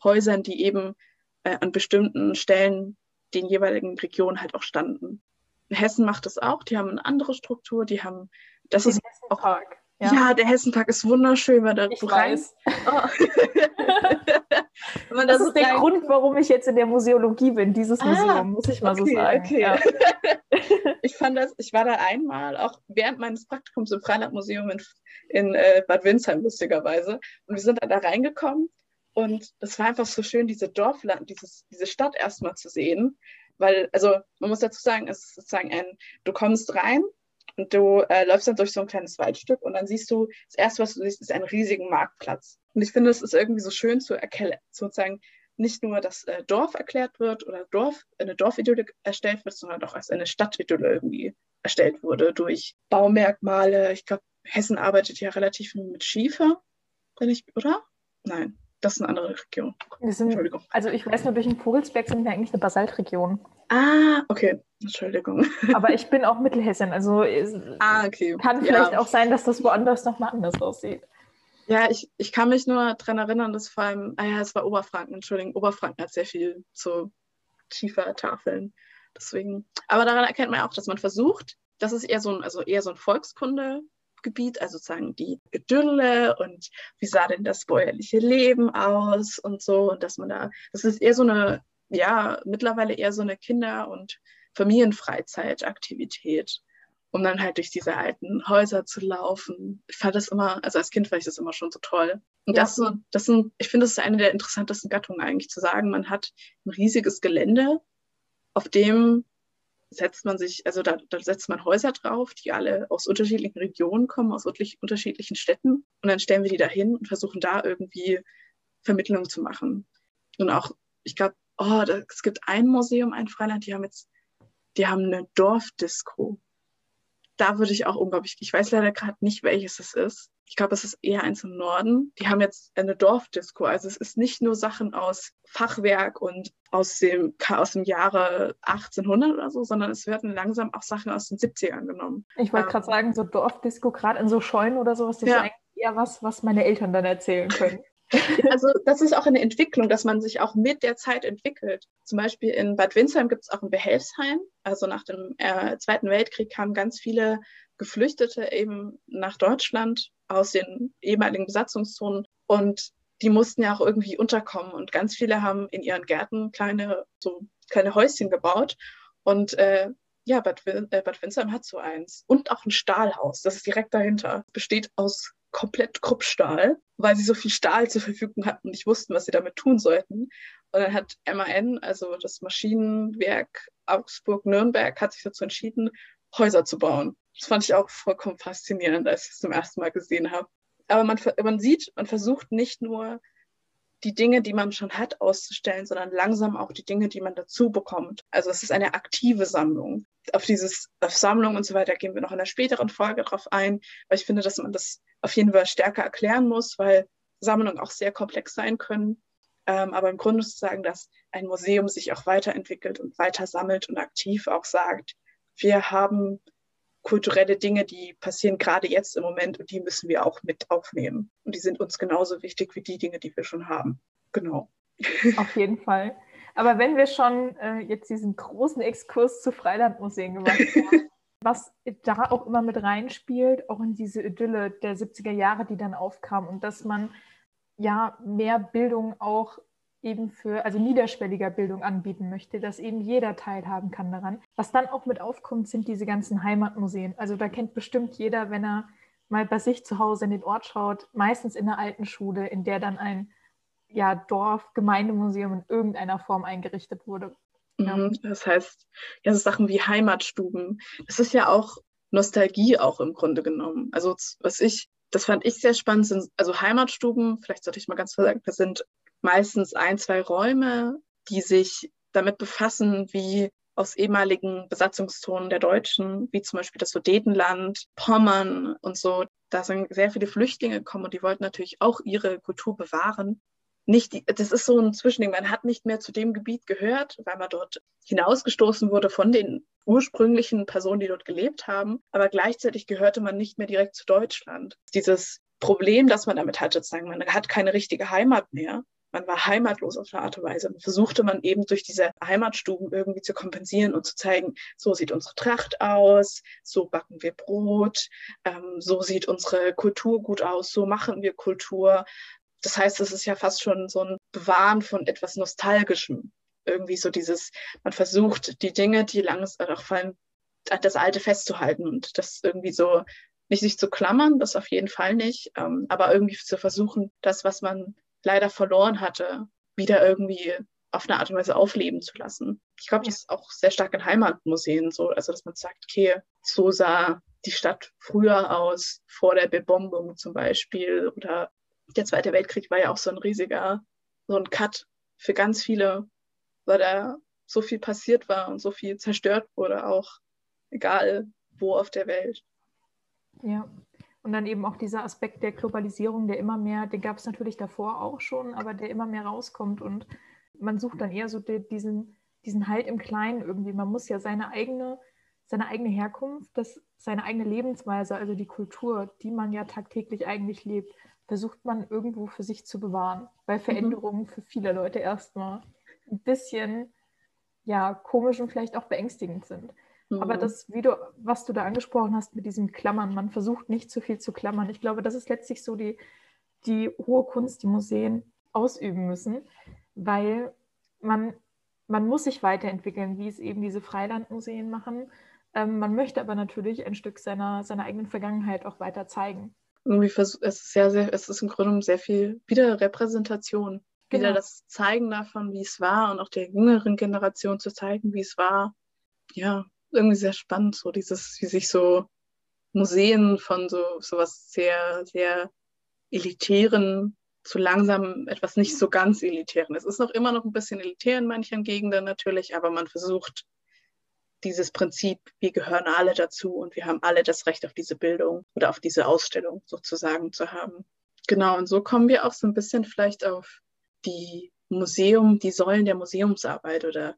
Häusern, die eben äh, an bestimmten Stellen den jeweiligen Regionen halt auch standen. Hessen macht das auch, die haben eine andere Struktur, die haben, das den ist auch, ja. ja. der Hessenpark ist wunderschön, weil da ich rein, weiß. Oh. das, das ist der rein... Grund, warum ich jetzt in der Museologie bin, dieses ah, Museum, muss ich mal okay, so sagen. Okay. Ja. ich fand das, ich war da einmal, auch während meines Praktikums im Freilandmuseum in, in äh, Bad Windsheim, lustigerweise. Und wir sind dann da reingekommen und das war einfach so schön, diese Dorfland, dieses, diese Stadt erstmal zu sehen. Weil, also man muss dazu sagen, es ist sozusagen ein, du kommst rein und du äh, läufst dann durch so ein kleines Waldstück und dann siehst du, das erste, was du siehst, ist einen riesigen Marktplatz. Und ich finde, es ist irgendwie so schön zu erkennen, sozusagen nicht nur das äh, Dorf erklärt wird oder Dorf, eine Dorfidylle erstellt wird, sondern auch als eine Stadtidylle irgendwie erstellt wurde durch Baumerkmale. Ich glaube, Hessen arbeitet ja relativ mit Schiefer, wenn ich, oder? Nein, das ist eine andere Region. Sind, Entschuldigung. Also ich weiß nur, durch den Vogelsberg sind wir eigentlich eine Basaltregion. Ah, okay. Entschuldigung. Aber ich bin auch Mittelhessen, also ah, okay. kann vielleicht ja. auch sein, dass das woanders nochmal anders aussieht. Ja, ich, ich kann mich nur daran erinnern, dass vor allem, ah ja, es war Oberfranken, Entschuldigung, Oberfranken hat sehr viel zu Schiefertafeln. Deswegen, aber daran erkennt man auch, dass man versucht, das ist eher so ein, also eher so ein Volkskunde, Gebiet, also sozusagen die Idylle und wie sah denn das bäuerliche Leben aus und so. Und dass man da, das ist eher so eine, ja, mittlerweile eher so eine Kinder- und Familienfreizeitaktivität, um dann halt durch diese alten Häuser zu laufen. Ich fand das immer, also als Kind fand ich das immer schon so toll. Und ja. das, so, das sind, ich finde, das ist eine der interessantesten Gattungen eigentlich zu sagen. Man hat ein riesiges Gelände, auf dem setzt man sich, also da, da, setzt man Häuser drauf, die alle aus unterschiedlichen Regionen kommen, aus unterschiedlichen Städten. Und dann stellen wir die da hin und versuchen da irgendwie Vermittlung zu machen. Und auch, ich glaube, oh, da, es gibt ein Museum, ein Freiland, die haben jetzt, die haben eine Dorfdisco. Da würde ich auch unglaublich, ich weiß leider gerade nicht, welches es ist ich glaube, es ist eher eins im Norden. Die haben jetzt eine Dorfdisco. Also es ist nicht nur Sachen aus Fachwerk und aus dem, aus dem Jahre 1800 oder so, sondern es werden langsam auch Sachen aus den 70ern genommen. Ich wollte ähm, gerade sagen, so Dorfdisco, gerade in so Scheunen oder sowas, das ja. ist eigentlich eher was, was meine Eltern dann erzählen können. Also das ist auch eine Entwicklung, dass man sich auch mit der Zeit entwickelt. Zum Beispiel in Bad Windsheim gibt es auch ein Behelfsheim. Also nach dem äh, Zweiten Weltkrieg kamen ganz viele Geflüchtete eben nach Deutschland aus den ehemaligen Besatzungszonen und die mussten ja auch irgendwie unterkommen und ganz viele haben in ihren Gärten kleine, so kleine Häuschen gebaut und äh, ja, Bad, Win äh, Bad Windsheim hat so eins. Und auch ein Stahlhaus, das ist direkt dahinter. Besteht aus komplett Kruppstahl, weil sie so viel Stahl zur Verfügung hatten und nicht wussten, was sie damit tun sollten. Und dann hat MAN, also das Maschinenwerk Augsburg-Nürnberg, hat sich dazu entschieden, Häuser zu bauen. Das fand ich auch vollkommen faszinierend, als ich es zum ersten Mal gesehen habe. Aber man, man sieht, man versucht nicht nur die Dinge, die man schon hat, auszustellen, sondern langsam auch die Dinge, die man dazu bekommt. Also es ist eine aktive Sammlung. Auf dieses, auf Sammlung und so weiter gehen wir noch in einer späteren Folge drauf ein, weil ich finde, dass man das auf jeden Fall stärker erklären muss, weil Sammlungen auch sehr komplex sein können. Ähm, aber im Grunde zu sagen, dass ein Museum sich auch weiterentwickelt und weiter sammelt und aktiv auch sagt, wir haben kulturelle Dinge, die passieren gerade jetzt im Moment und die müssen wir auch mit aufnehmen. Und die sind uns genauso wichtig wie die Dinge, die wir schon haben. Genau. Auf jeden Fall. Aber wenn wir schon äh, jetzt diesen großen Exkurs zu Freilandmuseen gemacht haben, was da auch immer mit reinspielt, auch in diese Idylle der 70er Jahre, die dann aufkam und dass man ja mehr Bildung auch eben für, also niederschwelliger Bildung anbieten möchte, dass eben jeder teilhaben kann daran. Was dann auch mit aufkommt, sind diese ganzen Heimatmuseen. Also da kennt bestimmt jeder, wenn er mal bei sich zu Hause in den Ort schaut, meistens in der alten Schule, in der dann ein ja, Dorf, Gemeindemuseum in irgendeiner Form eingerichtet wurde. Mhm, das heißt, ja, so Sachen wie Heimatstuben. Das ist ja auch Nostalgie auch im Grunde genommen. Also was ich, das fand ich sehr spannend, sind also Heimatstuben, vielleicht sollte ich mal ganz sagen, das sind meistens ein, zwei Räume, die sich damit befassen, wie aus ehemaligen Besatzungszonen der Deutschen, wie zum Beispiel das Sudetenland, Pommern und so, da sind sehr viele Flüchtlinge gekommen und die wollten natürlich auch ihre Kultur bewahren. Nicht, das ist so ein Zwischending. Man hat nicht mehr zu dem Gebiet gehört, weil man dort hinausgestoßen wurde von den ursprünglichen Personen, die dort gelebt haben. Aber gleichzeitig gehörte man nicht mehr direkt zu Deutschland. Dieses Problem, das man damit hatte, sagen, man hat keine richtige Heimat mehr man war heimatlos auf eine Art und Weise. Und versuchte man eben durch diese Heimatstuben irgendwie zu kompensieren und zu zeigen, so sieht unsere Tracht aus, so backen wir Brot, ähm, so sieht unsere Kultur gut aus, so machen wir Kultur. Das heißt, es ist ja fast schon so ein Bewahren von etwas Nostalgischem. Irgendwie so dieses, man versucht, die Dinge, die langes auch fallen, das Alte festzuhalten und das irgendwie so nicht sich zu klammern, das auf jeden Fall nicht, ähm, aber irgendwie zu versuchen, das, was man leider verloren hatte, wieder irgendwie auf eine Art und Weise aufleben zu lassen. Ich glaube, das ist auch sehr stark in Heimatmuseen so, also dass man sagt, okay, so sah die Stadt früher aus, vor der Bebombung zum Beispiel. Oder der Zweite Weltkrieg war ja auch so ein riesiger, so ein Cut für ganz viele, weil da so viel passiert war und so viel zerstört wurde, auch egal wo auf der Welt. Ja, und dann eben auch dieser Aspekt der Globalisierung, der immer mehr, den gab es natürlich davor auch schon, aber der immer mehr rauskommt. Und man sucht dann eher so die, diesen, diesen Halt im Kleinen irgendwie. Man muss ja seine eigene, seine eigene Herkunft, das, seine eigene Lebensweise, also die Kultur, die man ja tagtäglich eigentlich lebt, versucht man irgendwo für sich zu bewahren, weil mhm. Veränderungen mhm. für viele Leute erstmal ein bisschen ja, komisch und vielleicht auch beängstigend sind. Aber mhm. das, wie du, was du da angesprochen hast mit diesem Klammern, man versucht nicht zu viel zu klammern. Ich glaube, das ist letztlich so die, die hohe Kunst, die Museen ausüben müssen, weil man, man muss sich weiterentwickeln, wie es eben diese Freilandmuseen machen. Ähm, man möchte aber natürlich ein Stück seiner, seiner eigenen Vergangenheit auch weiter zeigen. Irgendwie es ist sehr, sehr, es ist im Grunde sehr viel wieder Repräsentation, genau. wieder das Zeigen davon, wie es war und auch der jüngeren Generation zu zeigen, wie es war. Ja, irgendwie sehr spannend, so dieses, wie sich so Museen von so sowas sehr, sehr elitären zu langsam etwas nicht so ganz elitären. Es ist noch immer noch ein bisschen elitär in manchen Gegenden natürlich, aber man versucht dieses Prinzip, wir gehören alle dazu und wir haben alle das Recht auf diese Bildung oder auf diese Ausstellung sozusagen zu haben. Genau, und so kommen wir auch so ein bisschen vielleicht auf die Museum, die Säulen der Museumsarbeit oder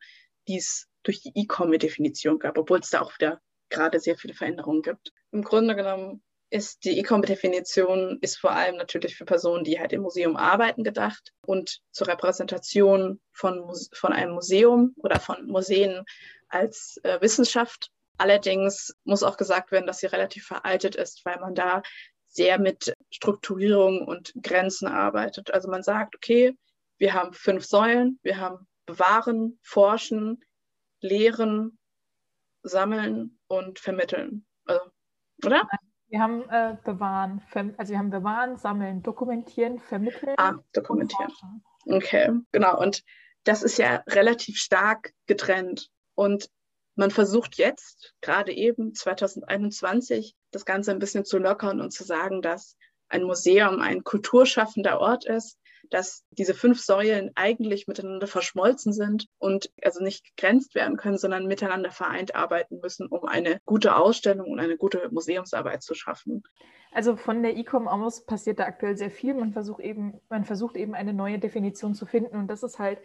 die es durch die E-Com-Definition gab, obwohl es da auch wieder gerade sehr viele Veränderungen gibt. Im Grunde genommen ist die E-Com-Definition ist vor allem natürlich für Personen, die halt im Museum arbeiten, gedacht und zur Repräsentation von, von einem Museum oder von Museen als äh, Wissenschaft. Allerdings muss auch gesagt werden, dass sie relativ veraltet ist, weil man da sehr mit Strukturierung und Grenzen arbeitet. Also man sagt, okay, wir haben fünf Säulen, wir haben bewahren, forschen, lehren, sammeln und vermitteln. Also, oder? Wir haben äh, bewahren, also wir haben bewahren, sammeln, dokumentieren, vermitteln. Ah, dokumentieren. Okay, genau. Und das ist ja relativ stark getrennt. Und man versucht jetzt, gerade eben 2021, das Ganze ein bisschen zu lockern und zu sagen, dass ein Museum ein kulturschaffender Ort ist, dass diese fünf Säulen eigentlich miteinander verschmolzen sind und also nicht gegrenzt werden können, sondern miteinander vereint arbeiten müssen, um eine gute Ausstellung und eine gute Museumsarbeit zu schaffen. Also von der ICOM aus passiert da aktuell sehr viel. Man versucht eben, man versucht eben eine neue Definition zu finden und das ist halt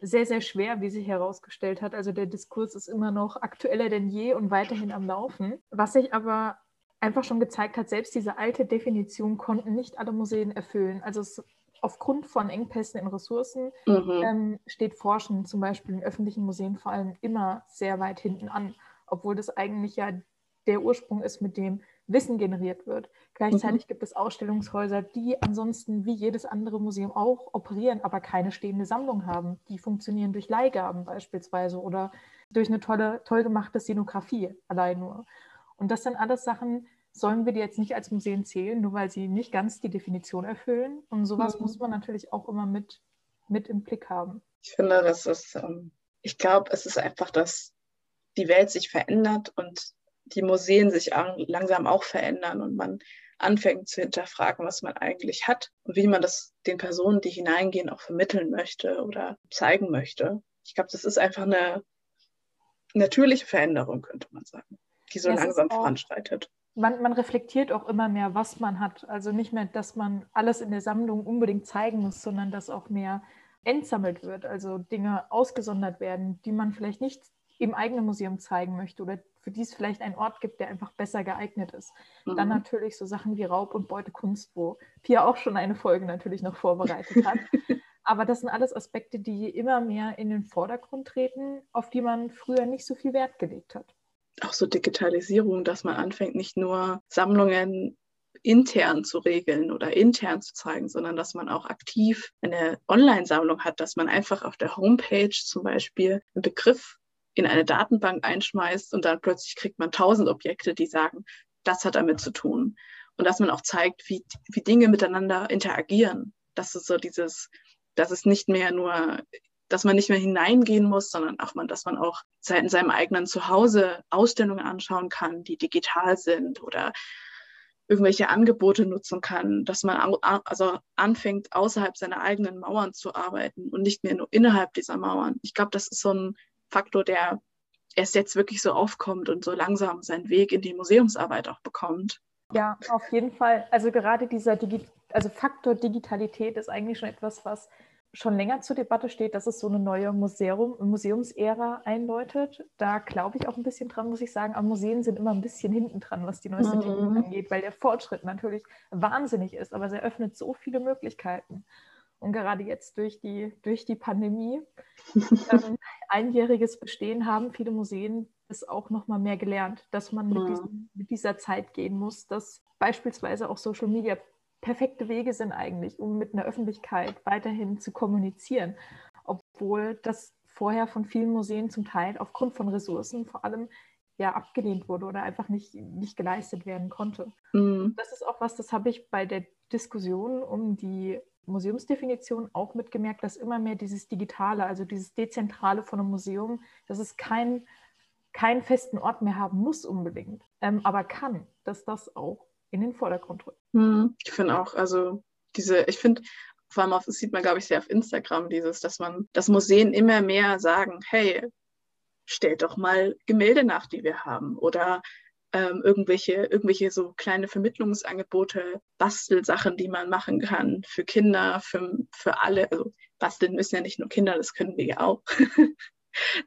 sehr, sehr schwer, wie sich herausgestellt hat. Also der Diskurs ist immer noch aktueller denn je und weiterhin am Laufen. Was sich aber einfach schon gezeigt hat, selbst diese alte Definition konnten nicht alle Museen erfüllen. Also es, aufgrund von Engpässen in Ressourcen mhm. ähm, steht Forschen zum Beispiel in öffentlichen Museen vor allem immer sehr weit hinten an, obwohl das eigentlich ja der Ursprung ist, mit dem Wissen generiert wird. Gleichzeitig mhm. gibt es Ausstellungshäuser, die ansonsten wie jedes andere Museum auch operieren, aber keine stehende Sammlung haben. Die funktionieren durch Leihgaben beispielsweise oder durch eine tolle, toll gemachte Szenografie allein nur. Und das sind alles Sachen, sollen wir die jetzt nicht als Museen zählen, nur weil sie nicht ganz die Definition erfüllen. Und sowas mhm. muss man natürlich auch immer mit, mit im Blick haben. Ich finde, das ist, ähm, ich glaube, es ist einfach, dass die Welt sich verändert und die Museen sich langsam auch verändern und man anfängt zu hinterfragen, was man eigentlich hat und wie man das den Personen, die hineingehen, auch vermitteln möchte oder zeigen möchte. Ich glaube, das ist einfach eine natürliche Veränderung, könnte man sagen, die so ja, langsam voranschreitet. Man, man, reflektiert auch immer mehr, was man hat. Also nicht mehr, dass man alles in der Sammlung unbedingt zeigen muss, sondern dass auch mehr entsammelt wird, also Dinge ausgesondert werden, die man vielleicht nicht im eigenen Museum zeigen möchte oder für die es vielleicht einen Ort gibt, der einfach besser geeignet ist. Mhm. Dann natürlich so Sachen wie Raub- und Beutekunst, wo Pia auch schon eine Folge natürlich noch vorbereitet hat. Aber das sind alles Aspekte, die immer mehr in den Vordergrund treten, auf die man früher nicht so viel Wert gelegt hat. Auch so Digitalisierung, dass man anfängt, nicht nur Sammlungen intern zu regeln oder intern zu zeigen, sondern dass man auch aktiv eine Online-Sammlung hat, dass man einfach auf der Homepage zum Beispiel einen Begriff in eine Datenbank einschmeißt und dann plötzlich kriegt man tausend Objekte, die sagen, das hat damit zu tun. Und dass man auch zeigt, wie, wie Dinge miteinander interagieren. Das ist so dieses, dass es nicht mehr nur, dass man nicht mehr hineingehen muss, sondern auch man, dass man auch in seinem eigenen Zuhause Ausstellungen anschauen kann, die digital sind oder irgendwelche Angebote nutzen kann, dass man also anfängt, außerhalb seiner eigenen Mauern zu arbeiten und nicht mehr nur innerhalb dieser Mauern. Ich glaube, das ist so ein Faktor, der erst jetzt wirklich so aufkommt und so langsam seinen Weg in die Museumsarbeit auch bekommt. Ja, auf jeden Fall. Also gerade dieser Digi also Faktor Digitalität ist eigentlich schon etwas, was schon länger zur Debatte steht, dass es so eine neue Museum, Museumsära einläutet. Da glaube ich auch ein bisschen dran, muss ich sagen. Aber Museen sind immer ein bisschen hinten dran, was die neueste mhm. Technik angeht, weil der Fortschritt natürlich wahnsinnig ist, aber es eröffnet so viele Möglichkeiten. Und gerade jetzt durch die, durch die Pandemie, ähm, einjähriges Bestehen haben viele Museen es auch noch mal mehr gelernt, dass man mit, diesem, mit dieser Zeit gehen muss, dass beispielsweise auch Social Media perfekte Wege sind eigentlich, um mit einer Öffentlichkeit weiterhin zu kommunizieren, obwohl das vorher von vielen Museen zum Teil aufgrund von Ressourcen vor allem ja abgelehnt wurde oder einfach nicht, nicht geleistet werden konnte. Mhm. Das ist auch was, das habe ich bei der Diskussion um die Museumsdefinition auch mitgemerkt, dass immer mehr dieses Digitale, also dieses Dezentrale von einem Museum, dass es kein, keinen festen Ort mehr haben muss unbedingt, ähm, aber kann, dass das auch in den Vordergrund rückt. Hm, ich finde auch, also diese, ich finde, vor allem auf, das sieht man, glaube ich, sehr auf Instagram, dieses, dass man, dass Museen immer mehr sagen, hey, stellt doch mal Gemälde nach, die wir haben. Oder ähm, irgendwelche, irgendwelche so kleine Vermittlungsangebote, Bastelsachen, die man machen kann für Kinder, für, für alle. Also basteln müssen ja nicht nur Kinder, das können wir ja auch.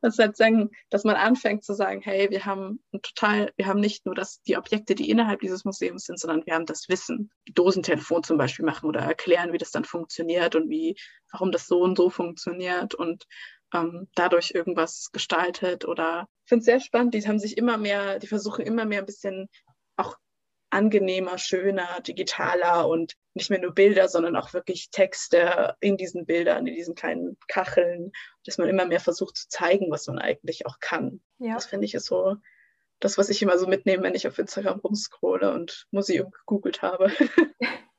das halt sagen, dass man anfängt zu sagen, hey, wir haben total, wir haben nicht nur das, die Objekte, die innerhalb dieses Museums sind, sondern wir haben das Wissen. Dosentelefon zum Beispiel machen oder erklären, wie das dann funktioniert und wie, warum das so und so funktioniert und ähm, dadurch irgendwas gestaltet oder ich finde es sehr spannend, die haben sich immer mehr, die versuchen immer mehr ein bisschen auch angenehmer, schöner, digitaler und nicht mehr nur Bilder, sondern auch wirklich Texte in diesen Bildern, in diesen kleinen Kacheln, dass man immer mehr versucht zu zeigen, was man eigentlich auch kann. Ja. Das finde ich ist so das, was ich immer so mitnehme, wenn ich auf Instagram rumscrolle und Museum gegoogelt habe.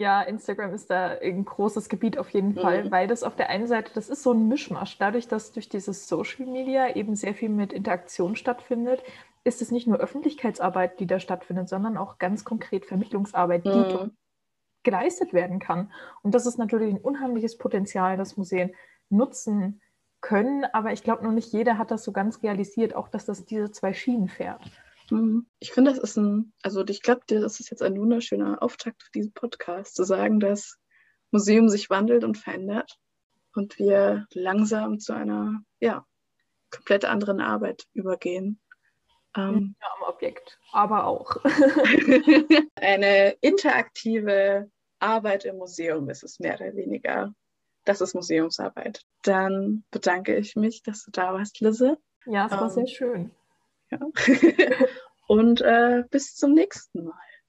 Ja, Instagram ist da ein großes Gebiet auf jeden Fall, mhm. weil das auf der einen Seite, das ist so ein Mischmasch. Dadurch, dass durch dieses Social Media eben sehr viel mit Interaktion stattfindet, ist es nicht nur Öffentlichkeitsarbeit, die da stattfindet, sondern auch ganz konkret Vermittlungsarbeit, die mhm. geleistet werden kann. Und das ist natürlich ein unheimliches Potenzial, das Museen nutzen können. Aber ich glaube, noch nicht jeder hat das so ganz realisiert, auch dass das diese zwei Schienen fährt. Mhm. Ich finde, das ist ein, also ich glaube, das ist jetzt ein wunderschöner Auftakt für diesen Podcast, zu sagen, dass Museum sich wandelt und verändert und wir langsam zu einer, ja, komplett anderen Arbeit übergehen. Ähm, ja, am Objekt, aber auch. eine interaktive Arbeit im Museum ist es mehr oder weniger. Das ist Museumsarbeit. Dann bedanke ich mich, dass du da warst, Lisse. Ja, es war ähm, sehr schön. Ja. Und äh, bis zum nächsten Mal.